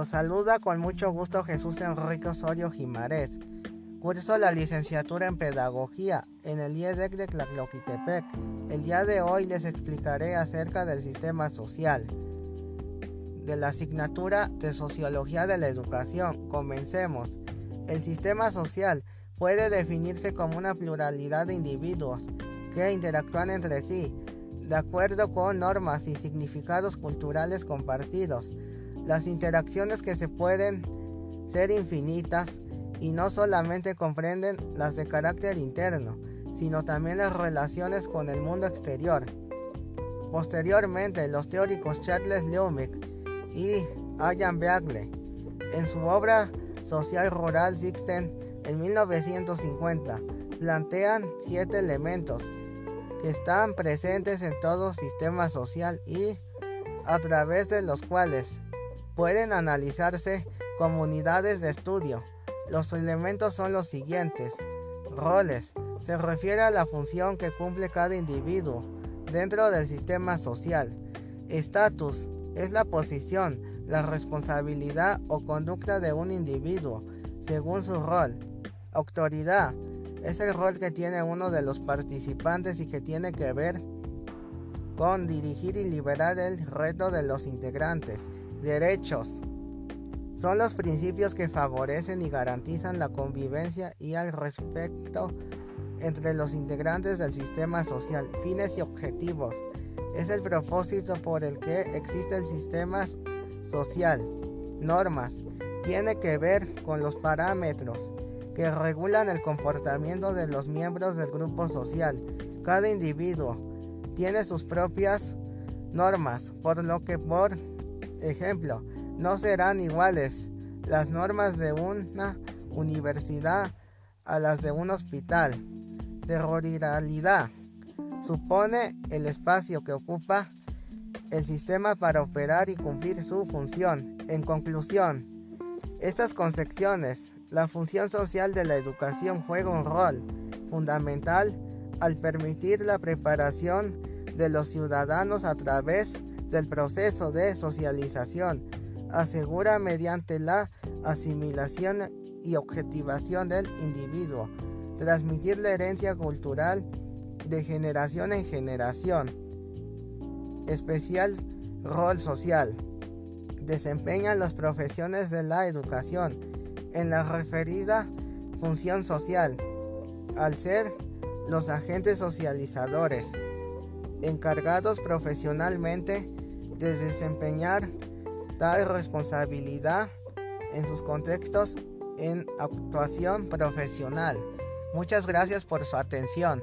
Los saluda con mucho gusto Jesús Enrique Osorio Jimarés. Curso la licenciatura en Pedagogía en el IEDEC de Tlacloquitepec. El día de hoy les explicaré acerca del sistema social, de la asignatura de Sociología de la Educación. Comencemos. El sistema social puede definirse como una pluralidad de individuos que interactúan entre sí, de acuerdo con normas y significados culturales compartidos las interacciones que se pueden ser infinitas y no solamente comprenden las de carácter interno, sino también las relaciones con el mundo exterior. Posteriormente, los teóricos Charles Lumick y Ian Beagle, en su obra Social Rural System en 1950, plantean siete elementos que están presentes en todo sistema social y a través de los cuales Pueden analizarse comunidades de estudio. Los elementos son los siguientes. Roles. Se refiere a la función que cumple cada individuo dentro del sistema social. Estatus. Es la posición, la responsabilidad o conducta de un individuo según su rol. Autoridad. Es el rol que tiene uno de los participantes y que tiene que ver con dirigir y liberar el reto de los integrantes. Derechos. Son los principios que favorecen y garantizan la convivencia y el respeto entre los integrantes del sistema social. Fines y objetivos. Es el propósito por el que existe el sistema social. Normas. Tiene que ver con los parámetros que regulan el comportamiento de los miembros del grupo social. Cada individuo tiene sus propias normas, por lo que por Ejemplo, no serán iguales las normas de una universidad a las de un hospital. De ruralidad supone el espacio que ocupa el sistema para operar y cumplir su función. En conclusión, estas concepciones, la función social de la educación juega un rol fundamental al permitir la preparación de los ciudadanos a través del proceso de socialización, asegura mediante la asimilación y objetivación del individuo, transmitir la herencia cultural de generación en generación. Especial rol social. Desempeñan las profesiones de la educación en la referida función social, al ser los agentes socializadores, encargados profesionalmente de desempeñar tal responsabilidad en sus contextos en actuación profesional. Muchas gracias por su atención.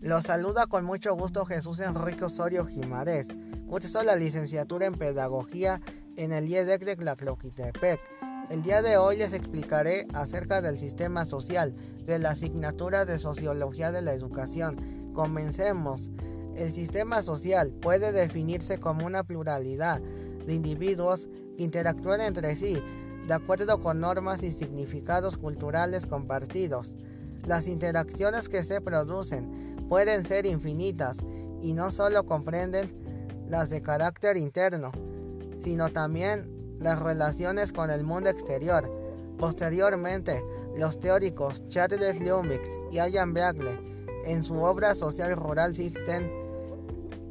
Los saluda con mucho gusto Jesús Enrique Osorio Jimarés. Cursó la licenciatura en Pedagogía en el IEDEC de Tlacloquitepec. El día de hoy les explicaré acerca del sistema social de la asignatura de Sociología de la Educación. Comencemos. El sistema social puede definirse como una pluralidad de individuos que interactúan entre sí de acuerdo con normas y significados culturales compartidos. Las interacciones que se producen pueden ser infinitas y no solo comprenden las de carácter interno, sino también las relaciones con el mundo exterior. Posteriormente, los teóricos Charles Lumick y Ian Beagle, en su obra Social Rural System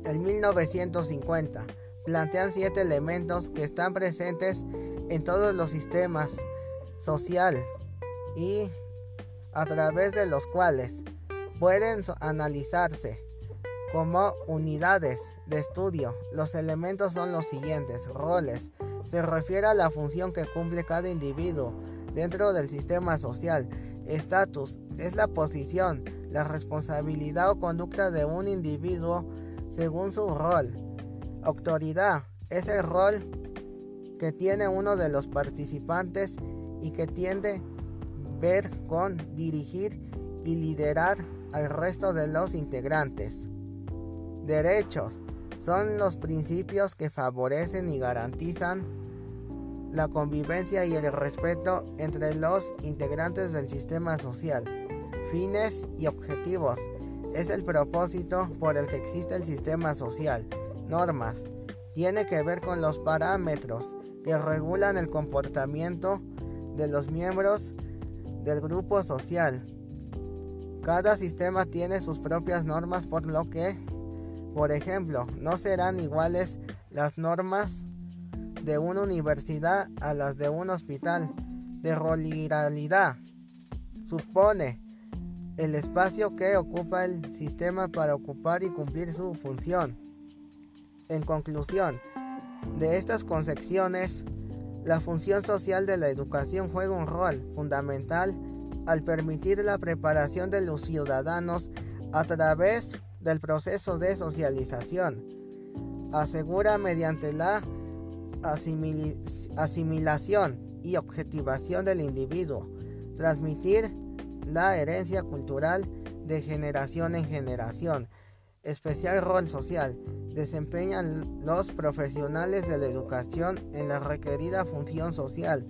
en 1950, plantean siete elementos que están presentes en todos los sistemas social y a través de los cuales pueden analizarse como unidades de estudio, los elementos son los siguientes. Roles. Se refiere a la función que cumple cada individuo dentro del sistema social. Estatus. Es la posición, la responsabilidad o conducta de un individuo según su rol. Autoridad. Es el rol que tiene uno de los participantes y que tiende ver con dirigir y liderar al resto de los integrantes. Derechos son los principios que favorecen y garantizan la convivencia y el respeto entre los integrantes del sistema social. Fines y objetivos. Es el propósito por el que existe el sistema social. Normas. Tiene que ver con los parámetros que regulan el comportamiento de los miembros del grupo social. Cada sistema tiene sus propias normas por lo que, por ejemplo, no serán iguales las normas de una universidad a las de un hospital. De roliralidad supone el espacio que ocupa el sistema para ocupar y cumplir su función. En conclusión, de estas concepciones, la función social de la educación juega un rol fundamental al permitir la preparación de los ciudadanos a través del proceso de socialización. Asegura mediante la asimilación y objetivación del individuo, transmitir la herencia cultural de generación en generación. Especial rol social desempeñan los profesionales de la educación en la requerida función social,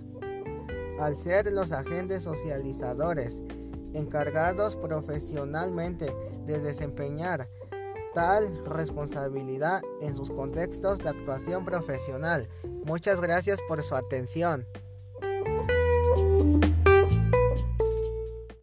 al ser los agentes socializadores encargados profesionalmente de desempeñar tal responsabilidad en sus contextos de actuación profesional. Muchas gracias por su atención.